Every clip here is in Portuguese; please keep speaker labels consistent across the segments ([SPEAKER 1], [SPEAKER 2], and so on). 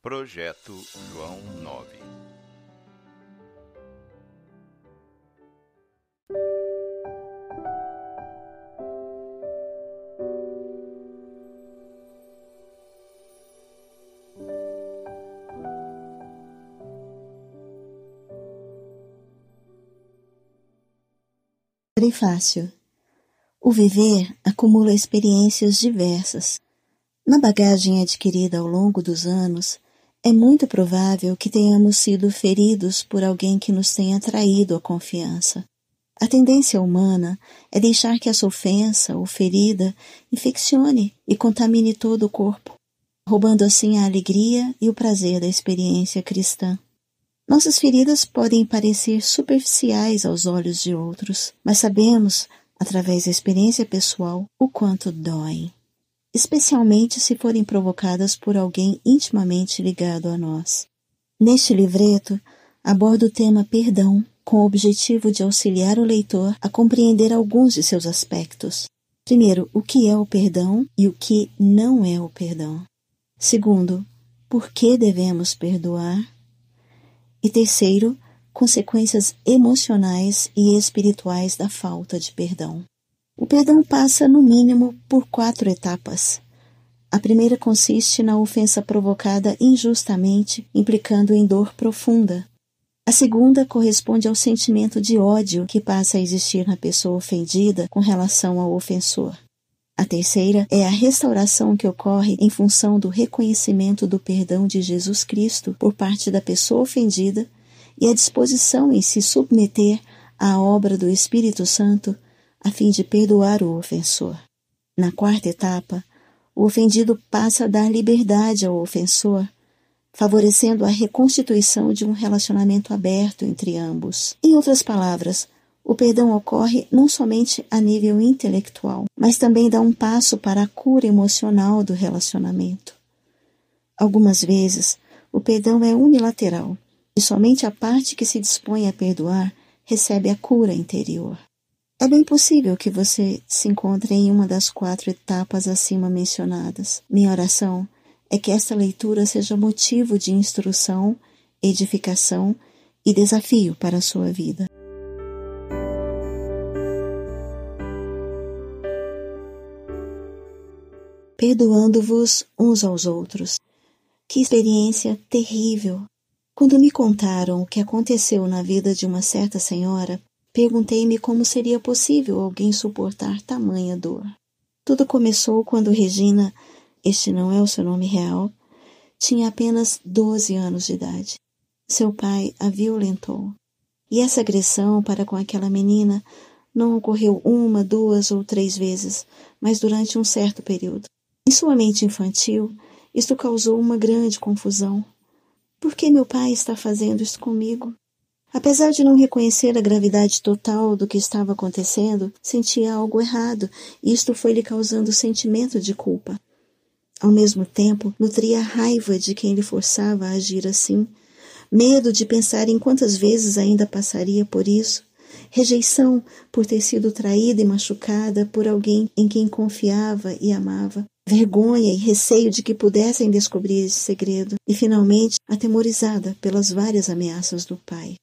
[SPEAKER 1] Projeto João 9
[SPEAKER 2] Prefácio O viver acumula experiências diversas. Na bagagem adquirida ao longo dos anos, é muito provável que tenhamos sido feridos por alguém que nos tenha traído a confiança. A tendência humana é deixar que essa ofensa ou ferida infeccione e contamine todo o corpo, roubando assim a alegria e o prazer da experiência cristã. Nossas feridas podem parecer superficiais aos olhos de outros, mas sabemos, através da experiência pessoal, o quanto doem, especialmente se forem provocadas por alguém intimamente ligado a nós. Neste livreto, abordo o tema perdão com o objetivo de auxiliar o leitor a compreender alguns de seus aspectos. Primeiro, o que é o perdão e o que não é o perdão. Segundo, por que devemos perdoar? E terceiro, consequências emocionais e espirituais da falta de perdão. O perdão passa, no mínimo, por quatro etapas. A primeira consiste na ofensa provocada injustamente, implicando em dor profunda. A segunda corresponde ao sentimento de ódio que passa a existir na pessoa ofendida com relação ao ofensor. A terceira é a restauração que ocorre em função do reconhecimento do perdão de Jesus Cristo por parte da pessoa ofendida e a disposição em se submeter à obra do Espírito Santo a fim de perdoar o ofensor. Na quarta etapa, o ofendido passa a dar liberdade ao ofensor, favorecendo a reconstituição de um relacionamento aberto entre ambos. Em outras palavras, o perdão ocorre não somente a nível intelectual, mas também dá um passo para a cura emocional do relacionamento. Algumas vezes, o perdão é unilateral e somente a parte que se dispõe a perdoar recebe a cura interior. É bem possível que você se encontre em uma das quatro etapas acima mencionadas. Minha oração é que esta leitura seja motivo de instrução, edificação e desafio para a sua vida. perdoando-vos uns aos outros. Que experiência terrível! Quando me contaram o que aconteceu na vida de uma certa senhora, perguntei-me como seria possível alguém suportar tamanha dor. Tudo começou quando Regina, este não é o seu nome real, tinha apenas 12 anos de idade. Seu pai a violentou. E essa agressão para com aquela menina não ocorreu uma, duas ou três vezes, mas durante um certo período. Em sua mente infantil, isto causou uma grande confusão. Por que meu pai está fazendo isso comigo? Apesar de não reconhecer a gravidade total do que estava acontecendo, sentia algo errado. E isto foi lhe causando sentimento de culpa. Ao mesmo tempo, nutria raiva de quem lhe forçava a agir assim, medo de pensar em quantas vezes ainda passaria por isso, rejeição por ter sido traída e machucada por alguém em quem confiava e amava, vergonha e receio de que pudessem descobrir esse segredo, e finalmente atemorizada pelas várias ameaças do pai.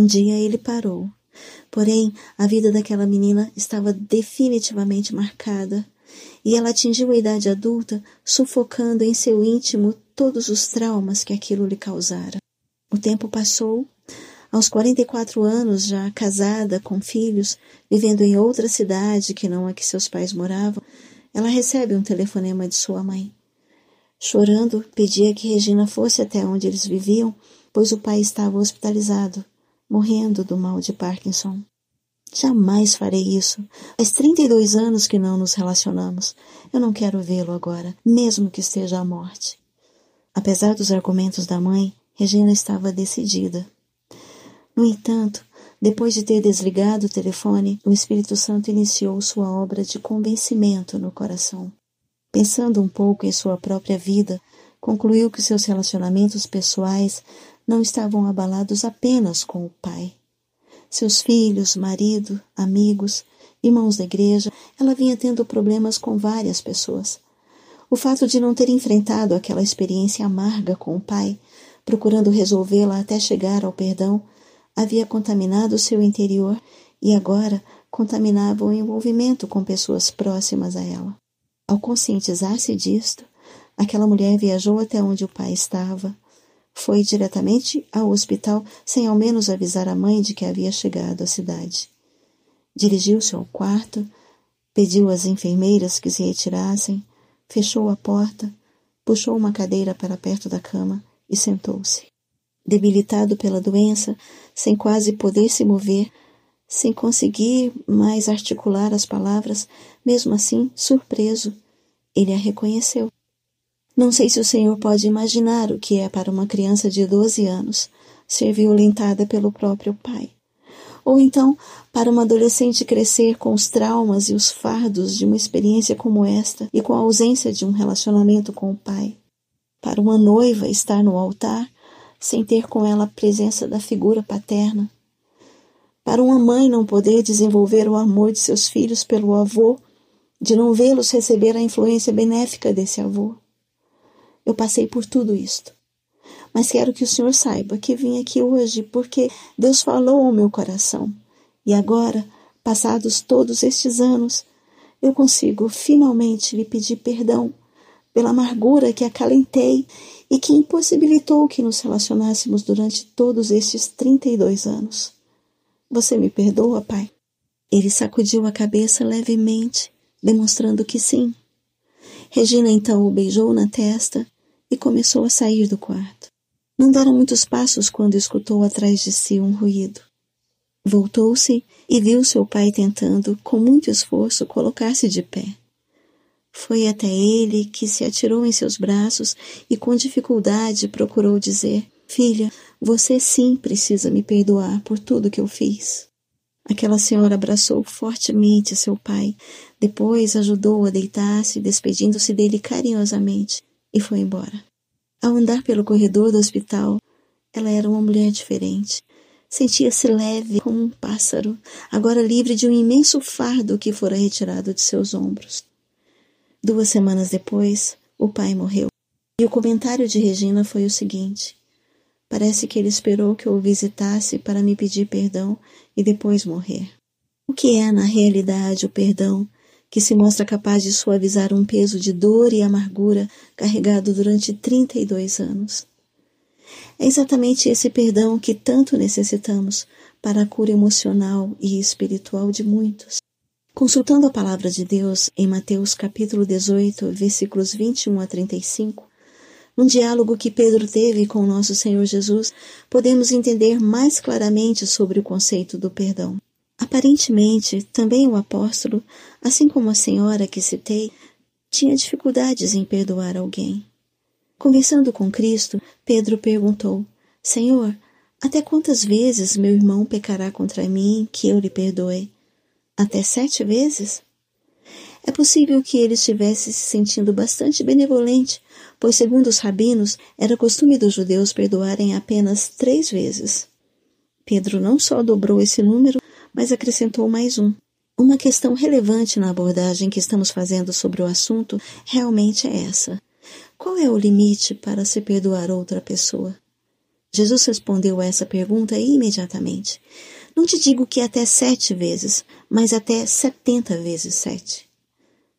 [SPEAKER 2] Um dia ele parou. Porém, a vida daquela menina estava definitivamente marcada, e ela atingiu a idade adulta sufocando em seu íntimo todos os traumas que aquilo lhe causara. O tempo passou. Aos 44 anos, já casada, com filhos, vivendo em outra cidade que não a que seus pais moravam, ela recebe um telefonema de sua mãe. Chorando, pedia que Regina fosse até onde eles viviam, pois o pai estava hospitalizado, morrendo do mal de Parkinson. Jamais farei isso. Faz 32 anos que não nos relacionamos. Eu não quero vê-lo agora, mesmo que esteja à morte. Apesar dos argumentos da mãe, Regina estava decidida. No entanto, depois de ter desligado o telefone, o Espírito Santo iniciou sua obra de convencimento no coração. Pensando um pouco em sua própria vida, concluiu que seus relacionamentos pessoais não estavam abalados apenas com o pai. Seus filhos, marido, amigos, irmãos da igreja, ela vinha tendo problemas com várias pessoas. O fato de não ter enfrentado aquela experiência amarga com o pai, procurando resolvê-la até chegar ao perdão, havia contaminado seu interior e agora contaminava o envolvimento com pessoas próximas a ela. Ao conscientizar-se disto, aquela mulher viajou até onde o pai estava, foi diretamente ao hospital sem ao menos avisar a mãe de que havia chegado à cidade. Dirigiu-se ao quarto, pediu às enfermeiras que se retirassem, fechou a porta, puxou uma cadeira para perto da cama e sentou-se. Debilitado pela doença, sem quase poder se mover, sem conseguir mais articular as palavras, mesmo assim, surpreso, ele a reconheceu. Não sei se o senhor pode imaginar o que é para uma criança de 12 anos ser violentada pelo próprio pai. Ou então, para uma adolescente crescer com os traumas e os fardos de uma experiência como esta e com a ausência de um relacionamento com o pai. Para uma noiva estar no altar sem ter com ela a presença da figura paterna para uma mãe não poder desenvolver o amor de seus filhos pelo avô, de não vê-los receber a influência benéfica desse avô. Eu passei por tudo isto. Mas quero que o Senhor saiba que vim aqui hoje porque Deus falou ao meu coração. E agora, passados todos estes anos, eu consigo finalmente lhe pedir perdão pela amargura que acalentei e que impossibilitou que nos relacionássemos durante todos estes 32 anos. Você me perdoa, pai? Ele sacudiu a cabeça levemente, demonstrando que sim. Regina então o beijou na testa e começou a sair do quarto. Não deram muitos passos quando escutou atrás de si um ruído. Voltou-se e viu seu pai tentando, com muito esforço, colocar-se de pé. Foi até ele que se atirou em seus braços e, com dificuldade, procurou dizer: Filha, você sim precisa me perdoar por tudo que eu fiz. Aquela senhora abraçou fortemente seu pai, depois ajudou-o a deitar-se, despedindo-se dele carinhosamente, e foi embora. Ao andar pelo corredor do hospital, ela era uma mulher diferente. Sentia-se leve como um pássaro, agora livre de um imenso fardo que fora retirado de seus ombros. Duas semanas depois, o pai morreu. E o comentário de Regina foi o seguinte: Parece que ele esperou que eu o visitasse para me pedir perdão e depois morrer. O que é, na realidade, o perdão que se mostra capaz de suavizar um peso de dor e amargura carregado durante 32 anos? É exatamente esse perdão que tanto necessitamos para a cura emocional e espiritual de muitos. Consultando a palavra de Deus em Mateus capítulo 18, versículos 21 a 35, um diálogo que Pedro teve com nosso Senhor Jesus, podemos entender mais claramente sobre o conceito do perdão. Aparentemente, também o apóstolo, assim como a senhora que citei, tinha dificuldades em perdoar alguém. Conversando com Cristo, Pedro perguntou: Senhor, até quantas vezes meu irmão pecará contra mim que eu lhe perdoe? Até sete vezes? É possível que ele estivesse se sentindo bastante benevolente, pois, segundo os rabinos, era costume dos judeus perdoarem apenas três vezes. Pedro não só dobrou esse número, mas acrescentou mais um. Uma questão relevante na abordagem que estamos fazendo sobre o assunto realmente é essa: qual é o limite para se perdoar outra pessoa? Jesus respondeu a essa pergunta imediatamente. Não te digo que até sete vezes, mas até setenta vezes sete.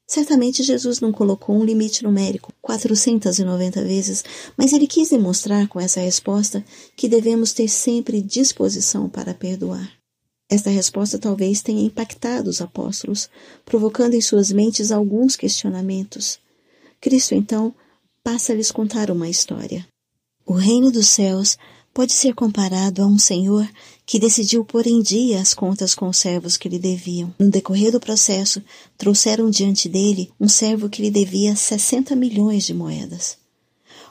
[SPEAKER 2] Certamente Jesus não colocou um limite numérico, 490 vezes, mas ele quis demonstrar com essa resposta que devemos ter sempre disposição para perdoar. Esta resposta talvez tenha impactado os apóstolos, provocando em suas mentes alguns questionamentos. Cristo, então, passa a lhes contar uma história. O reino dos céus pode ser comparado a um senhor que decidiu pôr em dia as contas com os servos que lhe deviam. No decorrer do processo, trouxeram diante dele um servo que lhe devia 60 milhões de moedas.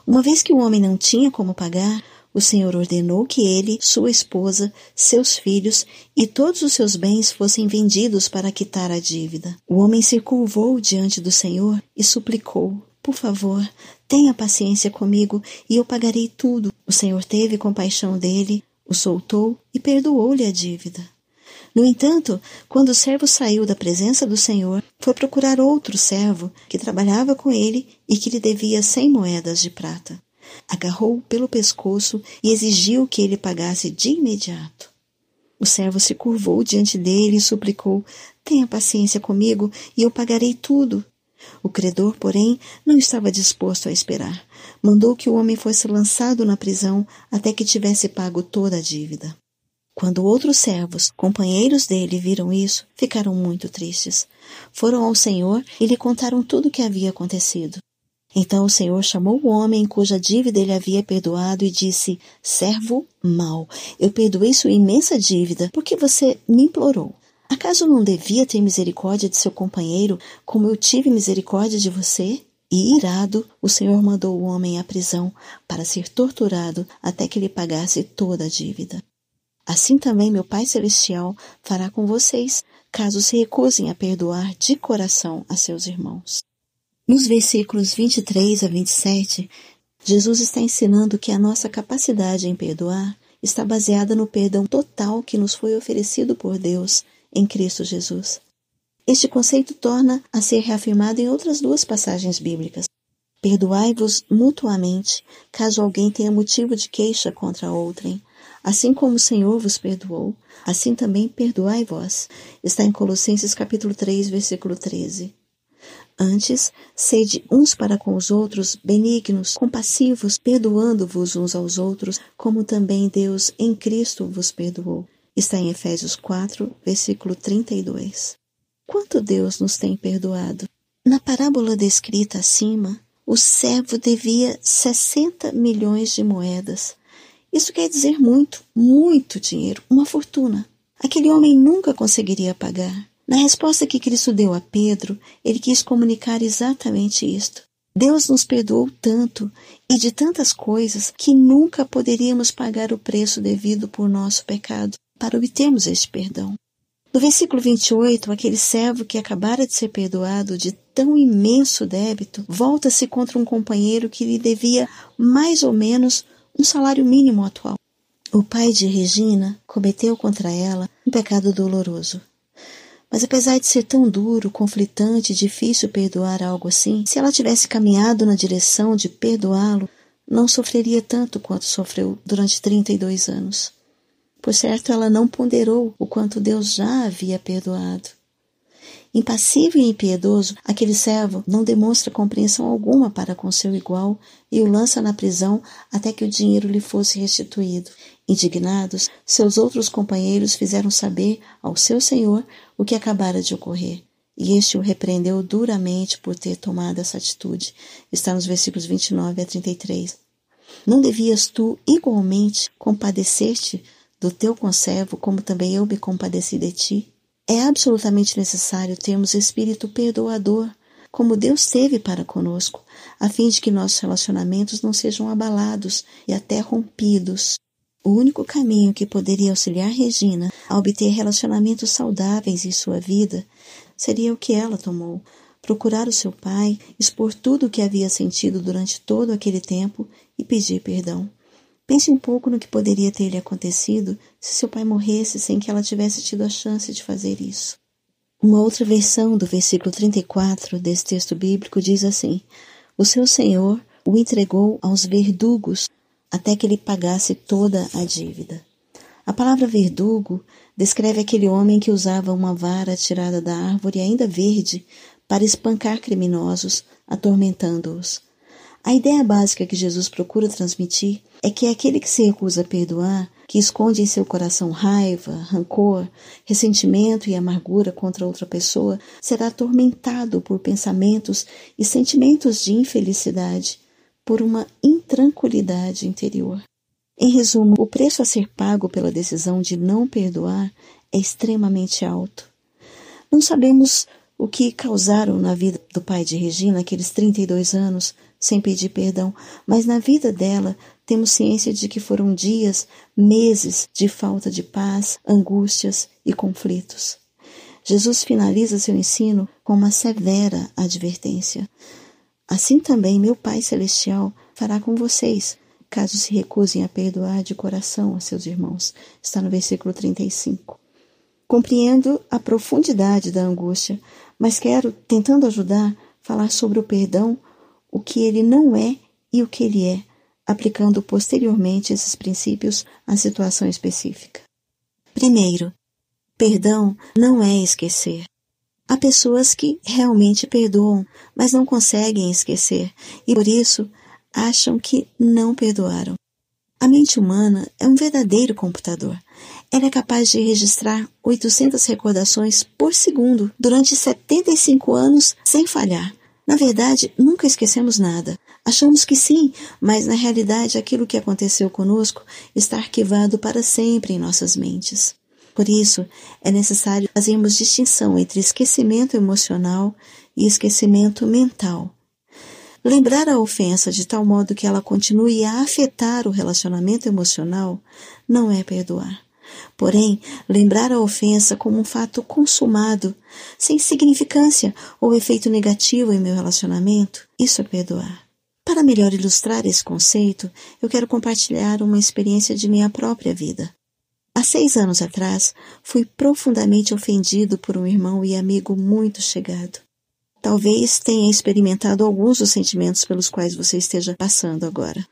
[SPEAKER 2] Uma vez que o homem não tinha como pagar, o Senhor ordenou que ele, sua esposa, seus filhos e todos os seus bens fossem vendidos para quitar a dívida. O homem se curvou diante do Senhor e suplicou: Por favor, Tenha paciência comigo e eu pagarei tudo. O Senhor teve compaixão dele, o soltou e perdoou-lhe a dívida. No entanto, quando o servo saiu da presença do Senhor, foi procurar outro servo que trabalhava com ele e que lhe devia cem moedas de prata. Agarrou-o pelo pescoço e exigiu que ele pagasse de imediato. O servo se curvou diante dele e suplicou: Tenha paciência comigo e eu pagarei tudo. O credor, porém, não estava disposto a esperar. Mandou que o homem fosse lançado na prisão até que tivesse pago toda a dívida. Quando outros servos, companheiros dele, viram isso, ficaram muito tristes. Foram ao Senhor e lhe contaram tudo o que havia acontecido. Então o Senhor chamou o homem cuja dívida ele havia perdoado e disse: Servo mau, eu perdoei sua imensa dívida porque você me implorou. Acaso não devia ter misericórdia de seu companheiro, como eu tive misericórdia de você? E irado, o Senhor mandou o homem à prisão para ser torturado até que lhe pagasse toda a dívida. Assim também meu Pai Celestial fará com vocês, caso se recusem a perdoar de coração a seus irmãos. Nos versículos 23 a 27, Jesus está ensinando que a nossa capacidade em perdoar está baseada no perdão total que nos foi oferecido por Deus em Cristo Jesus. Este conceito torna a ser reafirmado em outras duas passagens bíblicas. Perdoai-vos mutuamente, caso alguém tenha motivo de queixa contra outrem. Assim como o Senhor vos perdoou, assim também perdoai vós. Está em Colossenses capítulo 3, versículo 13. Antes, sede uns para com os outros benignos, compassivos, perdoando-vos uns aos outros, como também Deus em Cristo vos perdoou. Está em Efésios 4, versículo 32. Quanto Deus nos tem perdoado? Na parábola descrita acima, o servo devia 60 milhões de moedas. Isso quer dizer muito, muito dinheiro, uma fortuna. Aquele homem nunca conseguiria pagar. Na resposta que Cristo deu a Pedro, ele quis comunicar exatamente isto. Deus nos perdoou tanto e de tantas coisas que nunca poderíamos pagar o preço devido por nosso pecado para obtermos este perdão. No versículo 28, aquele servo que acabara de ser perdoado de tão imenso débito volta-se contra um companheiro que lhe devia mais ou menos um salário mínimo atual. O pai de Regina cometeu contra ela um pecado doloroso. Mas apesar de ser tão duro, conflitante difícil perdoar algo assim, se ela tivesse caminhado na direção de perdoá-lo, não sofreria tanto quanto sofreu durante 32 anos. Por certo, ela não ponderou o quanto Deus já havia perdoado. Impassível e impiedoso, aquele servo não demonstra compreensão alguma para com seu igual e o lança na prisão até que o dinheiro lhe fosse restituído. Indignados, seus outros companheiros fizeram saber ao seu senhor o que acabara de ocorrer. E este o repreendeu duramente por ter tomado essa atitude. Está nos versículos 29 a 33. Não devias tu igualmente compadecer-te do teu conservo, como também eu me compadeci de ti. É absolutamente necessário termos espírito perdoador, como Deus teve para conosco, a fim de que nossos relacionamentos não sejam abalados e até rompidos. O único caminho que poderia auxiliar Regina a obter relacionamentos saudáveis em sua vida seria o que ela tomou: procurar o seu pai, expor tudo o que havia sentido durante todo aquele tempo e pedir perdão. Pense um pouco no que poderia ter lhe acontecido se seu pai morresse sem que ela tivesse tido a chance de fazer isso. Uma outra versão do versículo 34 desse texto bíblico diz assim: O seu senhor o entregou aos verdugos até que ele pagasse toda a dívida. A palavra verdugo descreve aquele homem que usava uma vara tirada da árvore ainda verde para espancar criminosos, atormentando-os. A ideia básica que Jesus procura transmitir é que aquele que se recusa a perdoar, que esconde em seu coração raiva, rancor, ressentimento e amargura contra outra pessoa, será atormentado por pensamentos e sentimentos de infelicidade, por uma intranquilidade interior. Em resumo, o preço a ser pago pela decisão de não perdoar é extremamente alto. Não sabemos o que causaram na vida do pai de Regina aqueles 32 anos sem pedir perdão, mas na vida dela temos ciência de que foram dias, meses de falta de paz, angústias e conflitos. Jesus finaliza seu ensino com uma severa advertência. Assim também meu Pai Celestial fará com vocês, caso se recusem a perdoar de coração a seus irmãos. Está no versículo 35. Compreendo a profundidade da angústia, mas quero, tentando ajudar, falar sobre o perdão, o que ele não é e o que ele é, aplicando posteriormente esses princípios à situação específica. Primeiro, perdão não é esquecer. Há pessoas que realmente perdoam, mas não conseguem esquecer e por isso acham que não perdoaram. A mente humana é um verdadeiro computador. Ela é capaz de registrar 800 recordações por segundo durante 75 anos sem falhar. Na verdade, nunca esquecemos nada. Achamos que sim, mas na realidade aquilo que aconteceu conosco está arquivado para sempre em nossas mentes. Por isso, é necessário fazermos distinção entre esquecimento emocional e esquecimento mental. Lembrar a ofensa de tal modo que ela continue a afetar o relacionamento emocional não é perdoar. Porém, lembrar a ofensa como um fato consumado, sem significância ou efeito negativo em meu relacionamento, isso é perdoar. Para melhor ilustrar esse conceito, eu quero compartilhar uma experiência de minha própria vida. Há seis anos atrás, fui profundamente ofendido por um irmão e amigo muito chegado. Talvez tenha experimentado alguns dos sentimentos pelos quais você esteja passando agora.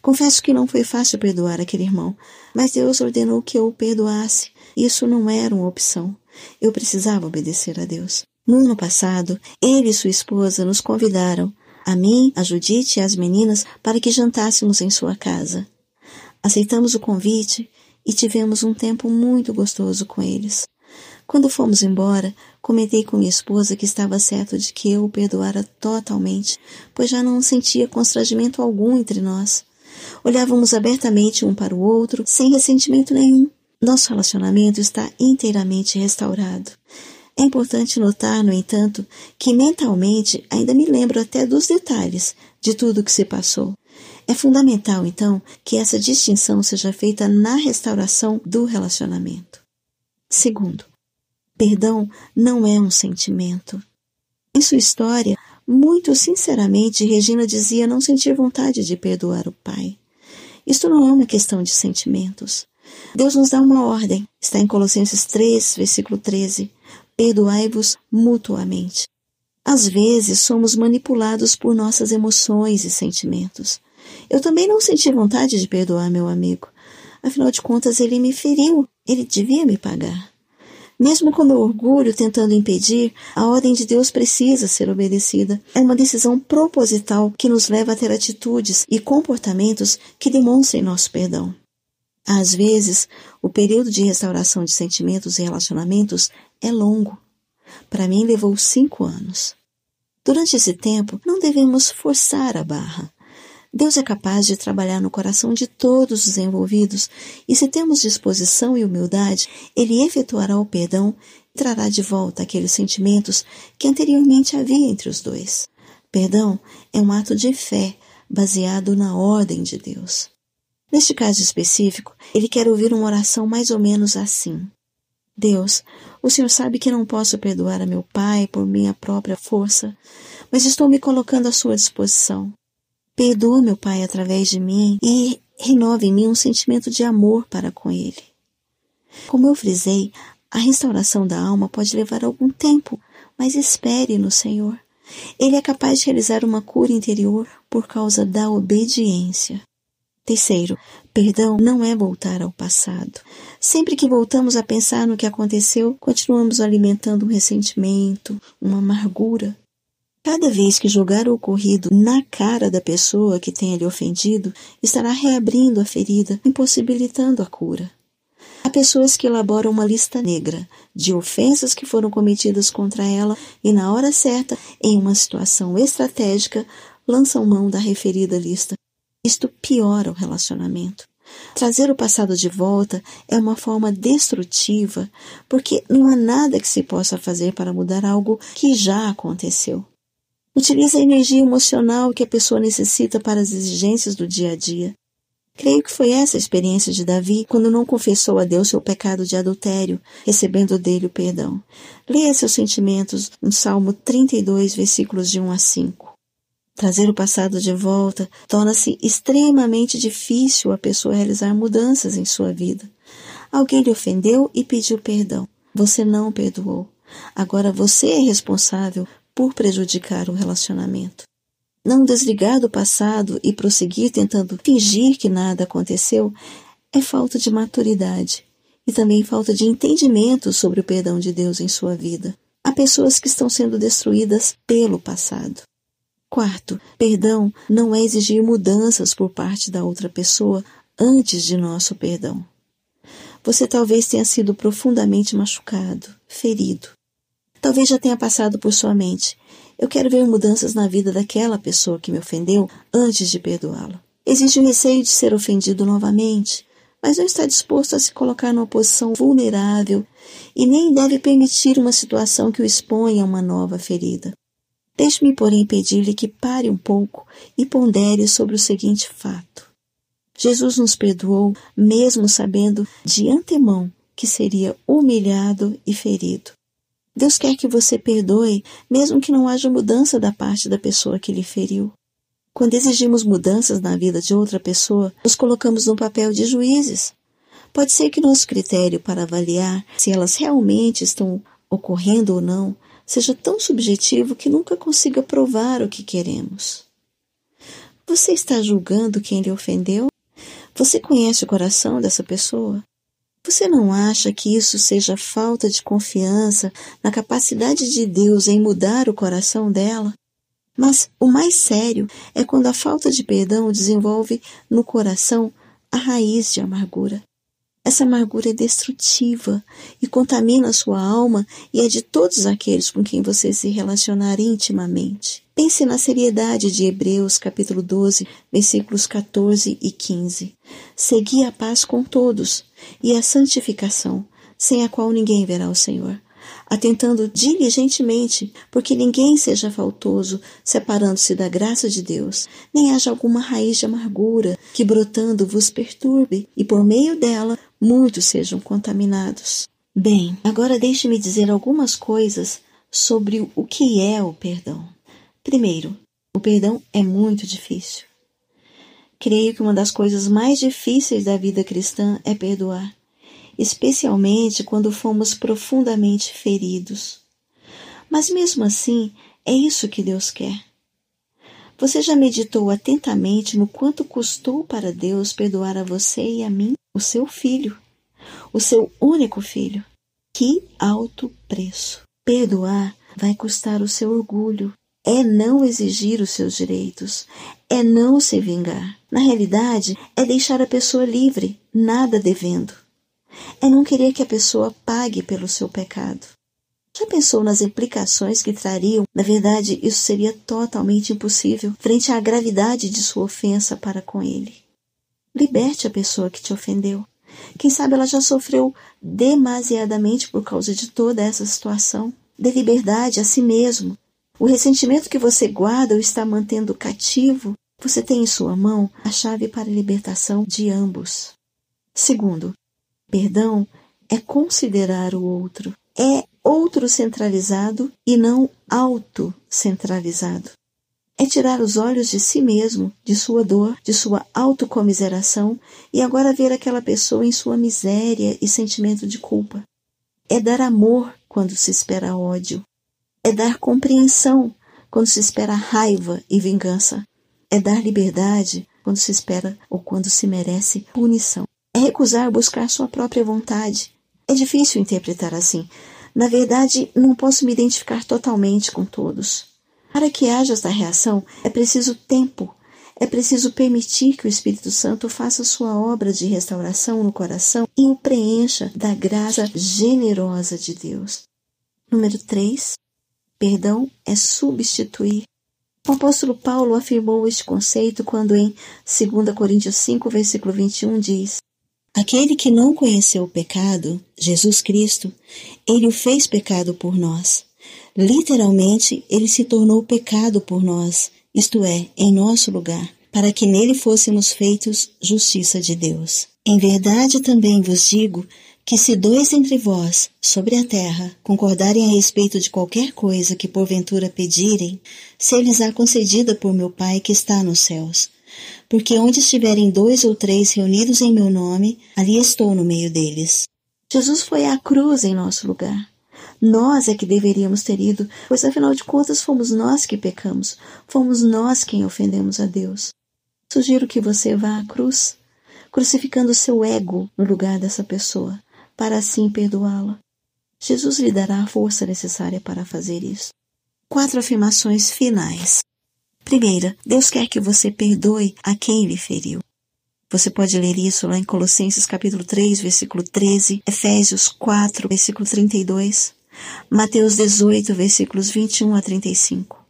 [SPEAKER 2] Confesso que não foi fácil perdoar aquele irmão, mas Deus ordenou que eu o perdoasse. Isso não era uma opção. Eu precisava obedecer a Deus. No ano passado, ele e sua esposa nos convidaram, a mim, a Judite e as meninas, para que jantássemos em sua casa. Aceitamos o convite e tivemos um tempo muito gostoso com eles. Quando fomos embora, comentei com minha esposa que estava certo de que eu o perdoara totalmente, pois já não sentia constrangimento algum entre nós. Olhávamos abertamente um para o outro, sem ressentimento nenhum. Nosso relacionamento está inteiramente restaurado. É importante notar, no entanto, que mentalmente ainda me lembro até dos detalhes de tudo o que se passou. É fundamental, então, que essa distinção seja feita na restauração do relacionamento. Segundo, perdão não é um sentimento. Em sua história, muito sinceramente, Regina dizia não sentir vontade de perdoar o pai. Isto não é uma questão de sentimentos. Deus nos dá uma ordem, está em Colossenses 3, versículo 13: Perdoai-vos mutuamente. Às vezes somos manipulados por nossas emoções e sentimentos. Eu também não senti vontade de perdoar meu amigo. Afinal de contas, ele me feriu. Ele devia me pagar. Mesmo com meu orgulho tentando impedir, a ordem de Deus precisa ser obedecida. É uma decisão proposital que nos leva a ter atitudes e comportamentos que demonstrem nosso perdão. Às vezes, o período de restauração de sentimentos e relacionamentos é longo. Para mim, levou cinco anos. Durante esse tempo, não devemos forçar a barra. Deus é capaz de trabalhar no coração de todos os envolvidos, e se temos disposição e humildade, Ele efetuará o perdão e trará de volta aqueles sentimentos que anteriormente havia entre os dois. Perdão é um ato de fé baseado na ordem de Deus. Neste caso específico, ele quer ouvir uma oração mais ou menos assim: Deus, o Senhor sabe que não posso perdoar a meu pai por minha própria força, mas estou me colocando à sua disposição. Perdoa meu Pai através de mim e renova em mim um sentimento de amor para com Ele. Como eu frisei, a restauração da alma pode levar algum tempo, mas espere no Senhor. Ele é capaz de realizar uma cura interior por causa da obediência. Terceiro, perdão não é voltar ao passado. Sempre que voltamos a pensar no que aconteceu, continuamos alimentando um ressentimento, uma amargura. Cada vez que jogar o ocorrido na cara da pessoa que tenha lhe ofendido, estará reabrindo a ferida, impossibilitando a cura. Há pessoas que elaboram uma lista negra de ofensas que foram cometidas contra ela e, na hora certa, em uma situação estratégica, lançam mão da referida lista. Isto piora o relacionamento. Trazer o passado de volta é uma forma destrutiva, porque não há nada que se possa fazer para mudar algo que já aconteceu. Utilize a energia emocional que a pessoa necessita para as exigências do dia a dia. Creio que foi essa a experiência de Davi quando não confessou a Deus seu pecado de adultério, recebendo dele o perdão. Leia seus sentimentos no Salmo 32, versículos de 1 a 5. Trazer o passado de volta torna-se extremamente difícil a pessoa realizar mudanças em sua vida. Alguém lhe ofendeu e pediu perdão. Você não perdoou. Agora você é responsável por prejudicar o relacionamento. Não desligar do passado e prosseguir tentando fingir que nada aconteceu é falta de maturidade e também falta de entendimento sobre o perdão de Deus em sua vida. Há pessoas que estão sendo destruídas pelo passado. Quarto, perdão não é exigir mudanças por parte da outra pessoa antes de nosso perdão. Você talvez tenha sido profundamente machucado, ferido. Talvez já tenha passado por sua mente. Eu quero ver mudanças na vida daquela pessoa que me ofendeu antes de perdoá-la. Existe o receio de ser ofendido novamente, mas não está disposto a se colocar numa posição vulnerável e nem deve permitir uma situação que o exponha a uma nova ferida. Deixe-me, porém, pedir-lhe que pare um pouco e pondere sobre o seguinte fato. Jesus nos perdoou, mesmo sabendo de antemão que seria humilhado e ferido. Deus quer que você perdoe, mesmo que não haja mudança da parte da pessoa que lhe feriu. Quando exigimos mudanças na vida de outra pessoa, nos colocamos no papel de juízes. Pode ser que nosso critério para avaliar se elas realmente estão ocorrendo ou não seja tão subjetivo que nunca consiga provar o que queremos. Você está julgando quem lhe ofendeu? Você conhece o coração dessa pessoa? Você não acha que isso seja falta de confiança na capacidade de Deus em mudar o coração dela? Mas o mais sério é quando a falta de perdão desenvolve no coração a raiz de amargura. Essa amargura é destrutiva e contamina a sua alma e é de todos aqueles com quem você se relacionar intimamente. Pense na seriedade de Hebreus capítulo 12, versículos 14 e 15. Segui a paz com todos e a santificação, sem a qual ninguém verá o Senhor atentando diligentemente, porque ninguém seja faltoso, separando-se da graça de Deus, nem haja alguma raiz de amargura que brotando vos perturbe, e por meio dela muitos sejam contaminados. Bem, agora deixe-me dizer algumas coisas sobre o que é o perdão. Primeiro, o perdão é muito difícil. Creio que uma das coisas mais difíceis da vida cristã é perdoar especialmente quando fomos profundamente feridos. Mas mesmo assim, é isso que Deus quer. Você já meditou atentamente no quanto custou para Deus perdoar a você e a mim, o seu filho, o seu único filho? Que alto preço! Perdoar vai custar o seu orgulho, é não exigir os seus direitos, é não se vingar. Na realidade, é deixar a pessoa livre, nada devendo é não querer que a pessoa pague pelo seu pecado. Já pensou nas implicações que trariam? Na verdade, isso seria totalmente impossível frente à gravidade de sua ofensa para com ele. Liberte a pessoa que te ofendeu. Quem sabe ela já sofreu demasiadamente por causa de toda essa situação. Dê liberdade a si mesmo. O ressentimento que você guarda ou está mantendo cativo, você tem em sua mão a chave para a libertação de ambos. Segundo, Perdão é considerar o outro, é outro centralizado e não autocentralizado. É tirar os olhos de si mesmo, de sua dor, de sua autocomiseração e agora ver aquela pessoa em sua miséria e sentimento de culpa. É dar amor quando se espera ódio. É dar compreensão quando se espera raiva e vingança. É dar liberdade quando se espera ou quando se merece punição é recusar buscar sua própria vontade. É difícil interpretar assim. Na verdade, não posso me identificar totalmente com todos. Para que haja esta reação, é preciso tempo. É preciso permitir que o Espírito Santo faça sua obra de restauração no coração e o preencha da graça generosa de Deus. Número 3. Perdão é substituir. O apóstolo Paulo afirmou este conceito quando em 2 Coríntios 5, versículo 21 diz: Aquele que não conheceu o pecado, Jesus Cristo, ele o fez pecado por nós. Literalmente, ele se tornou pecado por nós, isto é, em nosso lugar, para que nele fôssemos feitos justiça de Deus. Em verdade também vos digo que se dois entre vós, sobre a terra, concordarem a respeito de qualquer coisa que porventura pedirem, se lhes há concedida por meu Pai que está nos céus porque onde estiverem dois ou três reunidos em meu nome, ali estou no meio deles. Jesus foi à cruz em nosso lugar. Nós é que deveríamos ter ido, pois afinal de contas fomos nós que pecamos, fomos nós quem ofendemos a Deus. Sugiro que você vá à cruz, crucificando seu ego no lugar dessa pessoa, para assim perdoá-la. Jesus lhe dará a força necessária para fazer isso. Quatro afirmações finais. Primeira, Deus quer que você perdoe a quem lhe feriu. Você pode ler isso lá em Colossenses capítulo 3, versículo 13, Efésios 4, versículo 32, Mateus 18, versículos 21 a 35.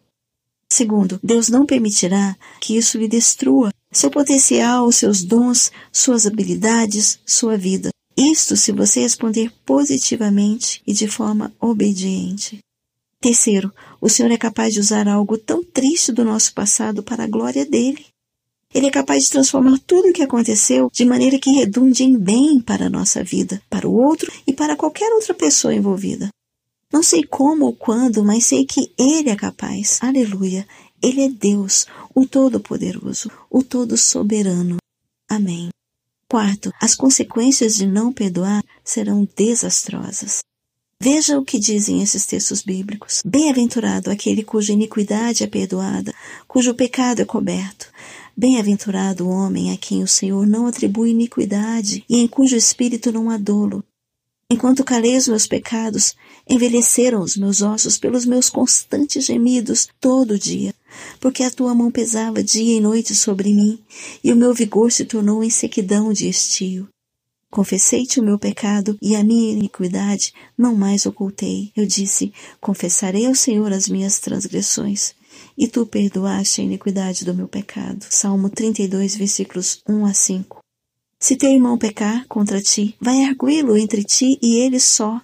[SPEAKER 2] Segundo, Deus não permitirá que isso lhe destrua seu potencial, seus dons, suas habilidades, sua vida. Isto se você responder positivamente e de forma obediente. Terceiro, o Senhor é capaz de usar algo tão triste do nosso passado para a glória dele. Ele é capaz de transformar tudo o que aconteceu de maneira que redunde em bem para a nossa vida, para o outro e para qualquer outra pessoa envolvida. Não sei como ou quando, mas sei que Ele é capaz. Aleluia. Ele é Deus, o Todo-Poderoso, o Todo-Soberano. Amém. Quarto, as consequências de não perdoar serão desastrosas. Veja o que dizem esses textos bíblicos. Bem-aventurado aquele cuja iniquidade é perdoada, cujo pecado é coberto. Bem-aventurado o homem a quem o Senhor não atribui iniquidade e em cujo espírito não há dolo. Enquanto calei os meus pecados, envelheceram os meus ossos pelos meus constantes gemidos todo dia, porque a tua mão pesava dia e noite sobre mim, e o meu vigor se tornou em sequidão de estio. Confessei-te o meu pecado e a minha iniquidade não mais ocultei. Eu disse: Confessarei ao Senhor as minhas transgressões e tu perdoaste a iniquidade do meu pecado. Salmo 32, versículos 1 a 5. Se teu irmão pecar contra ti, vai arguí-lo entre ti e ele só.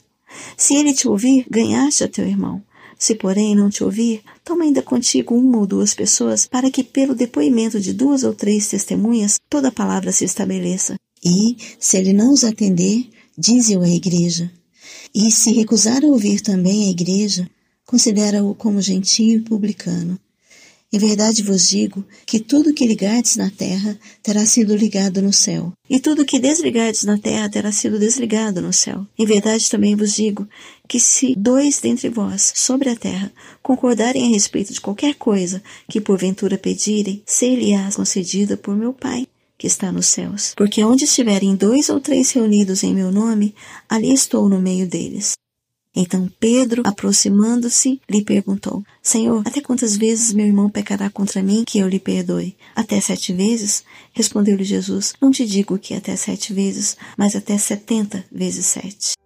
[SPEAKER 2] Se ele te ouvir, ganhaste a teu irmão. Se, porém, não te ouvir, toma ainda contigo uma ou duas pessoas, para que, pelo depoimento de duas ou três testemunhas, toda palavra se estabeleça. E, se ele não os atender, dize-o à igreja. E se recusar a ouvir também a igreja, considera-o como gentio e publicano. Em verdade vos digo que tudo que ligardes na terra terá sido ligado no céu, e tudo que desligardes na terra terá sido desligado no céu. Em verdade também vos digo que se dois dentre vós sobre a terra concordarem a respeito de qualquer coisa que porventura pedirem, ser-lhe-ás concedida por meu Pai que está nos céus. Porque onde estiverem dois ou três reunidos em meu nome, ali estou no meio deles. Então Pedro, aproximando-se, lhe perguntou: Senhor, até quantas vezes meu irmão pecará contra mim que eu lhe perdoe? Até sete vezes? Respondeu-lhe Jesus: Não te digo que até sete vezes, mas até setenta vezes sete.